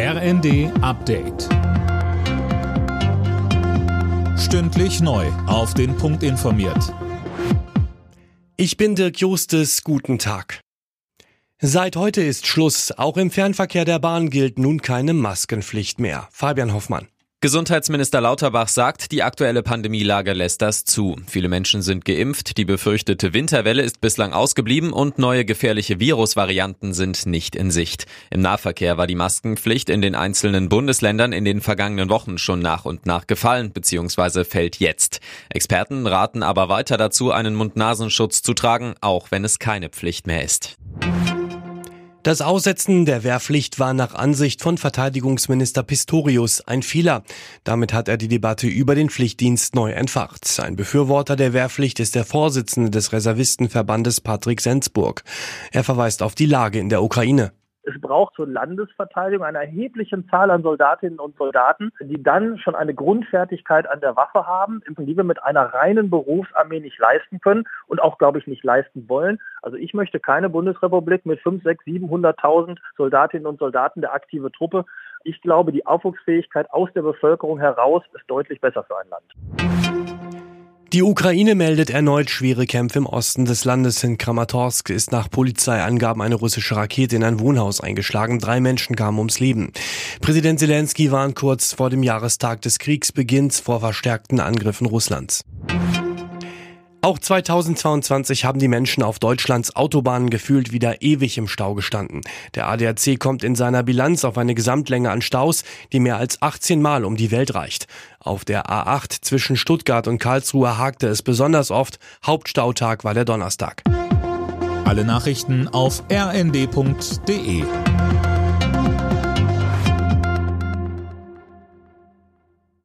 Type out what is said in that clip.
RND Update. Stündlich neu. Auf den Punkt informiert. Ich bin Dirk Justes. Guten Tag. Seit heute ist Schluss. Auch im Fernverkehr der Bahn gilt nun keine Maskenpflicht mehr. Fabian Hoffmann. Gesundheitsminister Lauterbach sagt, die aktuelle Pandemielage lässt das zu. Viele Menschen sind geimpft, die befürchtete Winterwelle ist bislang ausgeblieben und neue gefährliche Virusvarianten sind nicht in Sicht. Im Nahverkehr war die Maskenpflicht in den einzelnen Bundesländern in den vergangenen Wochen schon nach und nach gefallen bzw. fällt jetzt. Experten raten aber weiter dazu, einen Mund-Nasenschutz zu tragen, auch wenn es keine Pflicht mehr ist. Das Aussetzen der Wehrpflicht war nach Ansicht von Verteidigungsminister Pistorius ein Fehler. Damit hat er die Debatte über den Pflichtdienst neu entfacht. Ein Befürworter der Wehrpflicht ist der Vorsitzende des Reservistenverbandes Patrick Sensburg. Er verweist auf die Lage in der Ukraine. Braucht zur Landesverteidigung eine erhebliche Zahl an Soldatinnen und Soldaten, die dann schon eine Grundfertigkeit an der Waffe haben, die wir mit einer reinen Berufsarmee nicht leisten können und auch, glaube ich, nicht leisten wollen. Also ich möchte keine Bundesrepublik mit 5, 6, 700.000 Soldatinnen und Soldaten der aktive Truppe. Ich glaube, die Aufwuchsfähigkeit aus der Bevölkerung heraus ist deutlich besser für ein Land. Die Ukraine meldet erneut schwere Kämpfe im Osten des Landes. In Kramatorsk ist nach Polizeiangaben eine russische Rakete in ein Wohnhaus eingeschlagen. Drei Menschen kamen ums Leben. Präsident Zelensky warnt kurz vor dem Jahrestag des Kriegsbeginns vor verstärkten Angriffen Russlands. Auch 2022 haben die Menschen auf Deutschlands Autobahnen gefühlt wieder ewig im Stau gestanden. Der ADAC kommt in seiner Bilanz auf eine Gesamtlänge an Staus, die mehr als 18 Mal um die Welt reicht. Auf der A8 zwischen Stuttgart und Karlsruhe hakte es besonders oft. Hauptstautag war der Donnerstag. Alle Nachrichten auf rnd.de